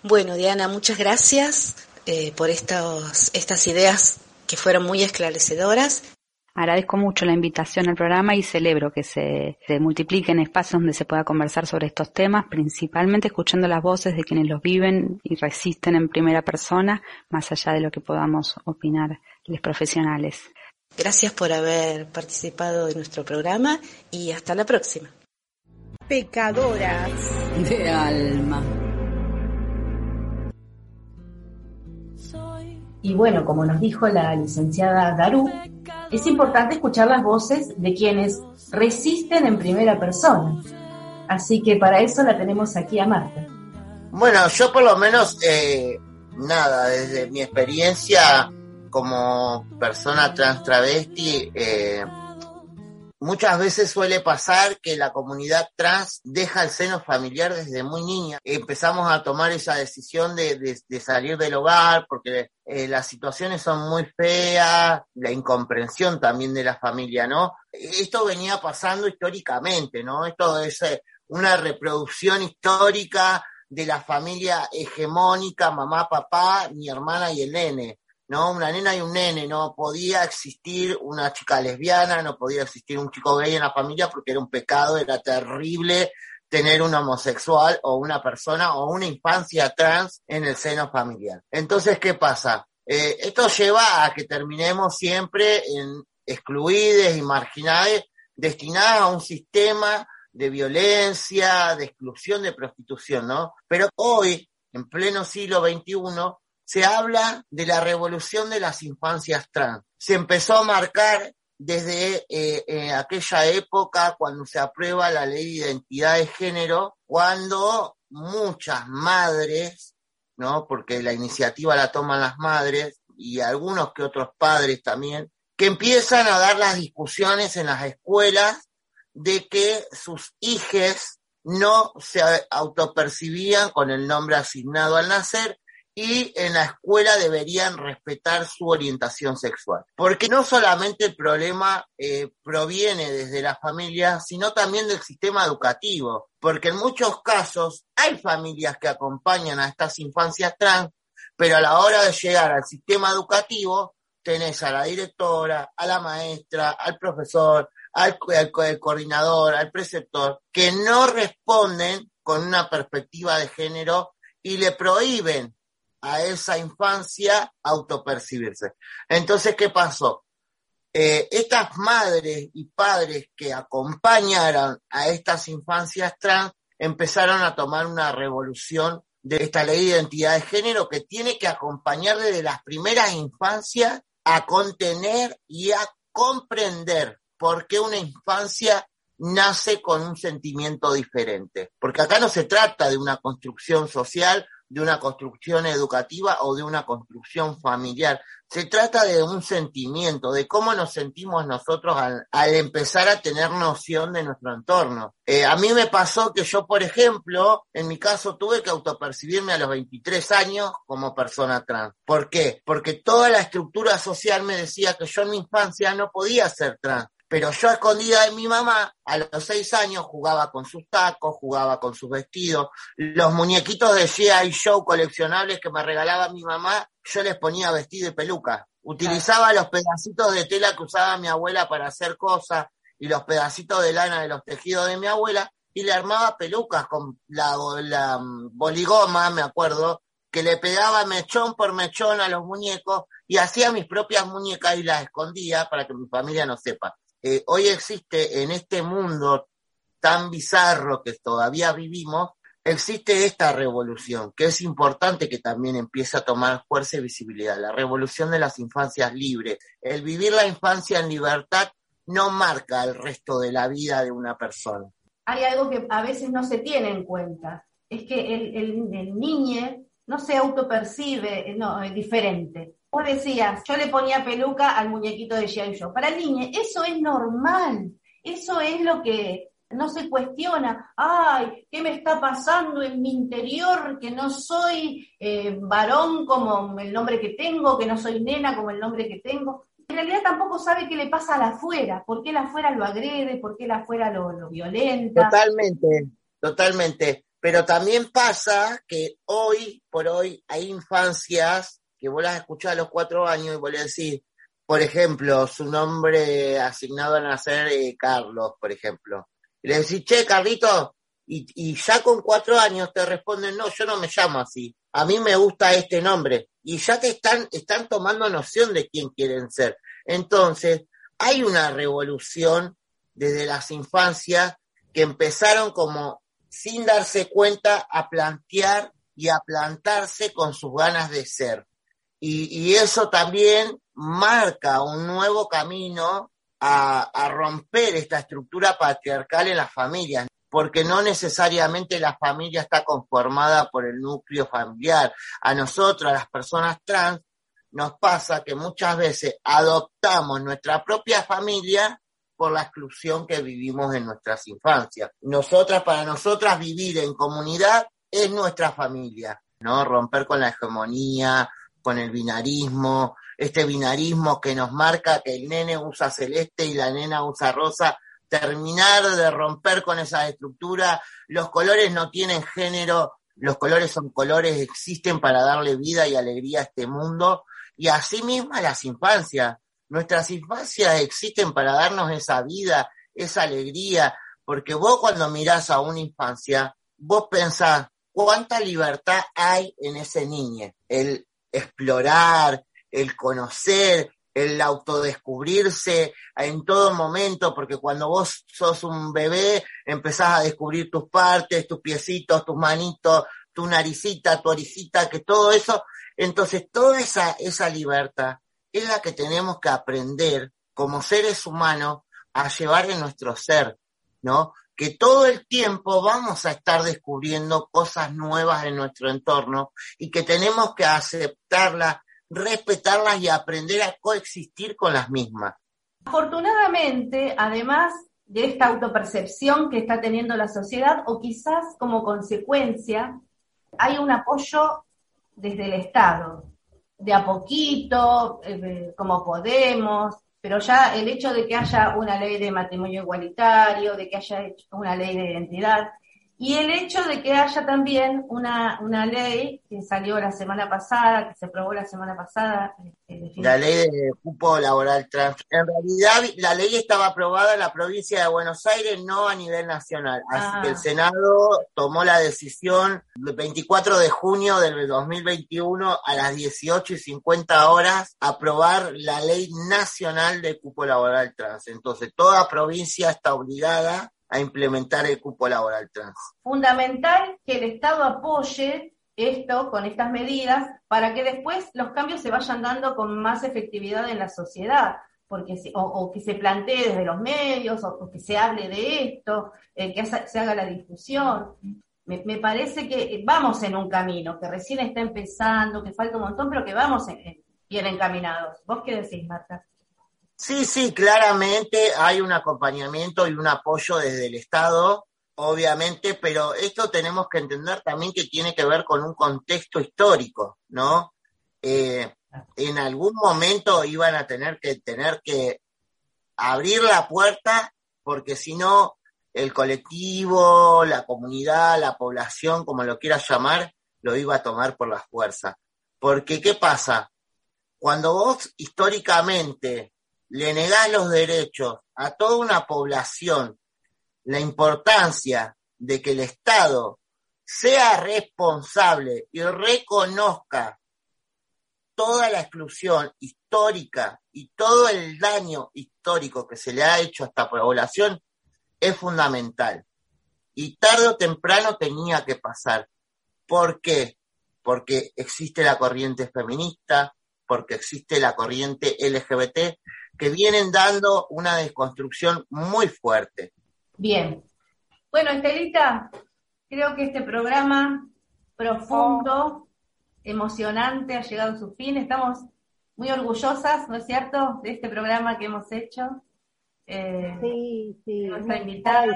Bueno, Diana, muchas gracias eh, por estos, estas ideas que fueron muy esclarecedoras
Agradezco mucho la invitación al programa y celebro que se, multipliquen espacios donde se pueda conversar sobre estos temas, principalmente escuchando las voces de quienes los viven y resisten en primera persona, más allá de lo que podamos opinar los profesionales.
Gracias por haber participado de nuestro programa y hasta la próxima.
Pecadoras de alma.
Y bueno, como nos dijo la licenciada Daru, es importante escuchar las voces de quienes resisten en primera persona. Así que para eso la tenemos aquí a Marta.
Bueno, yo por lo menos, eh, nada, desde mi experiencia como persona trans travesti, eh, Muchas veces suele pasar que la comunidad trans deja el seno familiar desde muy niña. Empezamos a tomar esa decisión de, salir del hogar porque eh, las situaciones son muy feas, la incomprensión también de la familia, ¿no? Esto venía pasando históricamente, ¿no? Esto es eh, una reproducción histórica de la familia hegemónica, mamá, papá, mi hermana y el nene. ¿No? Una nena y un nene, no podía existir una chica lesbiana, no podía existir un chico gay en la familia porque era un pecado, era terrible tener un homosexual o una persona o una infancia trans en el seno familiar. Entonces, ¿qué pasa? Eh, esto lleva a que terminemos siempre en y marginadas, destinadas a un sistema de violencia, de exclusión, de prostitución, ¿no? Pero hoy, en pleno siglo XXI, se habla de la revolución de las infancias trans. Se empezó a marcar desde eh, eh, aquella época cuando se aprueba la ley de identidad de género, cuando muchas madres, ¿no? Porque la iniciativa la toman las madres y algunos que otros padres también, que empiezan a dar las discusiones en las escuelas de que sus hijos no se autopercibían con el nombre asignado al nacer y en la escuela deberían respetar su orientación sexual. Porque no solamente el problema eh, proviene desde la familia, sino también del sistema educativo. Porque en muchos casos hay familias que acompañan a estas infancias trans, pero a la hora de llegar al sistema educativo, tenés a la directora, a la maestra, al profesor, al, al coordinador, al preceptor, que no responden con una perspectiva de género y le prohíben a esa infancia autopercibirse. Entonces, ¿qué pasó? Eh, estas madres y padres que acompañaron a estas infancias trans empezaron a tomar una revolución de esta ley de identidad de género que tiene que acompañar desde las primeras infancias a contener y a comprender por qué una infancia nace con un sentimiento diferente. Porque acá no se trata de una construcción social de una construcción educativa o de una construcción familiar. Se trata de un sentimiento, de cómo nos sentimos nosotros al, empezar a tener noción de nuestro entorno. Eh, a mí me pasó que yo, por ejemplo, en mi caso tuve que autopercibirme a los 23 años como persona trans. ¿Por qué? Porque toda la estructura social me decía que yo en mi infancia no podía ser trans pero yo escondida de mi mamá, a los seis años jugaba con sus tacos, jugaba con sus vestidos, los muñequitos de G.I. Show coleccionables que me regalaba mi mamá, yo les ponía vestido y peluca. Utilizaba los pedacitos de tela que usaba mi abuela para hacer cosas y los pedacitos de lana de los tejidos de mi abuela y le armaba pelucas con la, mm, boligoma, me acuerdo, que le pegaba mechón por mechón a los muñecos y hacía mis propias muñecas y las escondía para que mi familia no sepa. Eh, hoy existe en este mundo tan bizarro que todavía vivimos, existe esta revolución, que es importante que también empiece a tomar fuerza y visibilidad, la revolución de las infancias libres. El vivir la infancia en libertad no marca el resto de la vida de una persona.
Hay algo que a veces no se tiene en cuenta, es que el, el, niño no se autopercibe no, es diferente. Vos decías, yo le ponía peluca al muñequito de G.I. Joe. Para el niño, eso es normal. Eso es lo que no se cuestiona. Ay, ¿qué me está pasando en mi interior? Que no soy eh, varón como el nombre que tengo, que no soy nena como el nombre que tengo. En realidad tampoco sabe qué le pasa a la afuera, por qué la afuera lo agrede, por qué la afuera lo, lo violenta.
Totalmente, totalmente. Pero también pasa que hoy por hoy hay infancias que vos las escuchás a los cuatro años y vos le decís, por ejemplo, su nombre asignado a nacer, eh, Carlos, por ejemplo. Y le decís, che, Carlito, y, y, ya con cuatro años te responden, no, yo no me llamo así, a mí me gusta este nombre. Y ya te están, están tomando noción de quién quieren ser. Entonces, hay una revolución desde las infancias que empezaron como sin darse cuenta a plantear y a plantarse con sus ganas de ser. Y, eso también marca un nuevo camino a, romper esta estructura patriarcal en las familias, porque no necesariamente la familia está conformada por el núcleo familiar. A nosotros, a las personas trans, nos pasa que muchas veces adoptamos nuestra propia familia por la exclusión que vivimos en nuestras infancias. Nosotras, para nosotras, vivir en comunidad es nuestra familia, ¿no? Romper con la hegemonía, con el binarismo, este binarismo que nos marca que el nene usa celeste y la nena usa rosa, terminar de romper con esa estructura, los colores no tienen género, los colores son colores, existen para darle vida y alegría a este mundo, y así misma las infancias, nuestras infancias existen para darnos esa vida, esa alegría, porque vos cuando mirás a una infancia, vos pensás, ¿cuánta libertad hay en ese niño? El explorar, el conocer, el autodescubrirse en todo momento, porque cuando vos sos un bebé empezás a descubrir tus partes, tus piecitos, tus manitos, tu naricita, tu oricita, que todo eso, entonces toda esa, esa libertad es la que tenemos que aprender como seres humanos a llevar en nuestro ser, ¿no? Que todo el tiempo vamos a estar descubriendo cosas nuevas en nuestro entorno y que tenemos que aceptarlas, respetarlas y aprender a coexistir con las mismas.
Afortunadamente, además de esta autopercepción que está teniendo la sociedad, o quizás como consecuencia, hay un apoyo desde el Estado, de a poquito, eh, como podemos, pero ya el hecho de que haya una ley de matrimonio igualitario, de que haya una ley de identidad, y el hecho de que haya también una, una ley que salió la semana pasada, que se aprobó la semana pasada.
Este, la ley de cupo laboral trans. En realidad, la ley estaba aprobada en la provincia de Buenos Aires, no a nivel nacional. Así que el ah. Senado tomó la decisión el 24 de junio del 2021 a las 18 y 50 horas aprobar la ley nacional de cupo laboral trans. Entonces, toda provincia está obligada a implementar el cupo laboral trans.
Fundamental que el Estado apoye esto con estas medidas para que después los cambios se vayan dando con más efectividad en la sociedad, porque o, que se plantee desde los medios, o, que se hable de esto, eh, que se haga la difusión. me, parece que vamos en un camino, que recién está empezando, que falta un montón, pero que vamos bien encaminados. ¿Vos qué decís, Marta?
Sí, sí, claramente hay un acompañamiento y un apoyo desde el Estado, obviamente, pero esto tenemos que entender también que tiene que ver con un contexto histórico, ¿no? Eh, en algún momento iban a tener que tener que abrir la puerta porque si no el colectivo, la comunidad, la población, como lo quieras llamar, lo iba a tomar por la fuerza. Porque ¿qué pasa? Cuando vos históricamente le negás los derechos a toda una población, la importancia de que el Estado sea responsable y reconozca toda la exclusión histórica y todo el daño histórico que se le ha hecho a esta población, es fundamental. Y tarde o temprano tenía que pasar. ¿Por qué? Porque existe la corriente feminista, porque existe la corriente LGBT, que vienen dando una desconstrucción muy fuerte.
Bien. Bueno, Estelita, creo que este programa profundo, emocionante, ha llegado a su fin. Estamos muy orgullosas, ¿no es cierto?, de este programa que hemos hecho.
Eh, sí, sí.
Nuestra invitada.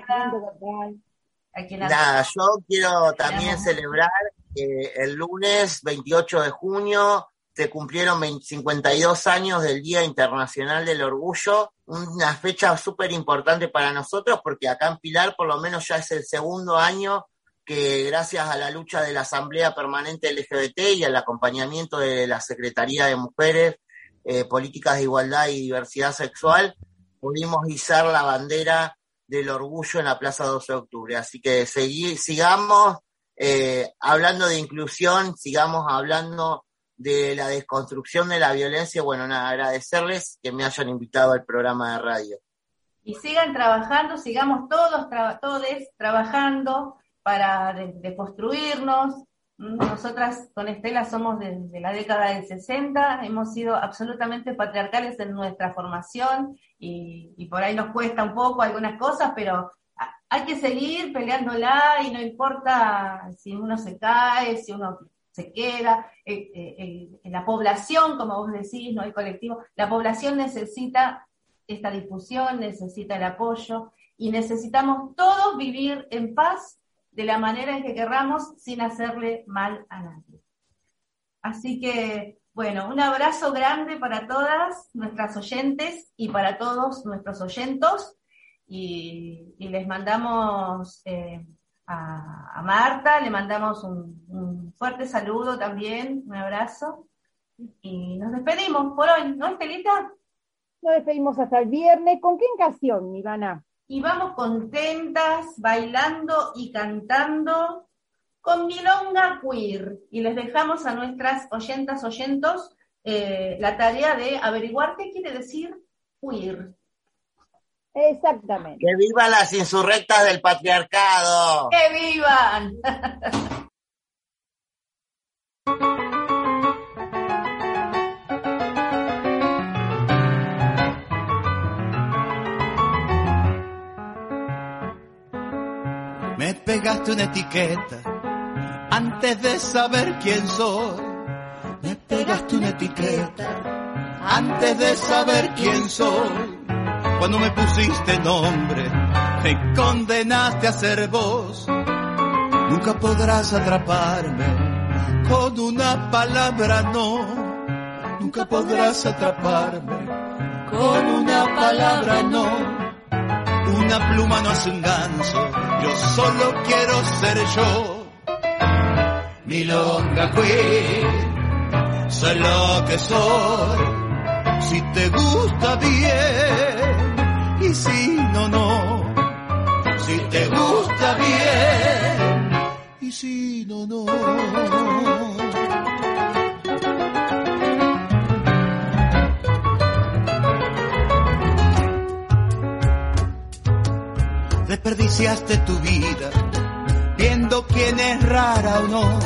Nada, yo quiero también celebrar que el lunes 28 de junio se cumplieron 52 años del Día Internacional del Orgullo, una fecha súper importante para nosotros porque acá en Pilar por lo menos ya es el segundo año que gracias a la lucha de la Asamblea Permanente LGBT y al acompañamiento de la Secretaría de Mujeres, eh, Políticas de Igualdad y Diversidad Sexual, pudimos izar la bandera del orgullo en la Plaza 12 de Octubre. Así que sigamos eh, hablando de inclusión, sigamos hablando de la desconstrucción de la violencia. Bueno, nada, agradecerles que me hayan invitado al programa de radio.
Y sigan trabajando, sigamos todos, todos trabajando para deconstruirnos, nosotras con Estela somos de, la década del 60, hemos sido absolutamente patriarcales en nuestra formación y, por ahí nos cuesta un poco algunas cosas, pero hay que seguir peleándola y no importa si uno se cae, si uno se queda, eh, eh, la población, como vos decís, no el colectivo, la población necesita esta difusión, necesita el apoyo y necesitamos todos vivir en paz de la manera en que querramos sin hacerle mal a nadie. Así que, bueno, un abrazo grande para todas nuestras oyentes y para todos nuestros oyentos. Y, les mandamos eh, a, Marta, le mandamos un, un, fuerte saludo también, un abrazo. Y nos despedimos por hoy, ¿no, Estelita?
Nos despedimos hasta el viernes. ¿Con qué canción, Ivana?
y vamos contentas, bailando y cantando con Milonga Queer. Y les dejamos a nuestras oyentas oyentos eh, la tarea de averiguar qué quiere decir queer.
Exactamente.
¡Que vivan las insurrectas del patriarcado!
¡Que vivan!
Me pegaste una etiqueta antes de saber quién soy. Me pegaste una etiqueta antes de saber quién soy. Cuando me pusiste nombre, me condenaste a ser vos. Nunca podrás atraparme con una palabra no. Nunca podrás atraparme con una palabra no. Una pluma no es un ganso yo solo quiero ser yo. Milonga Queen, soy lo que soy. Si te gusta bien, y si no, no. Si te gusta bien, y si no, no. desperdiciaste tu vida viendo quién es rara o no.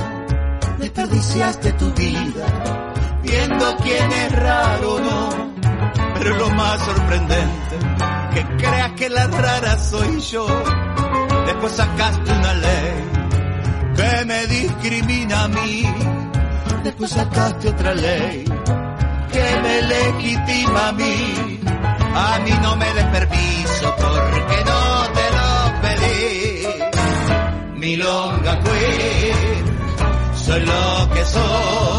Desperdiciaste tu vida viendo quién es raro o no. Pero lo más sorprendente, que crea que la rara soy yo. Después sacaste una ley que me discrimina a mí. Después sacaste otra ley que me legitima a mí. A mí no me des permiso porque no te lo pedí. Milonga queen, soy lo que soy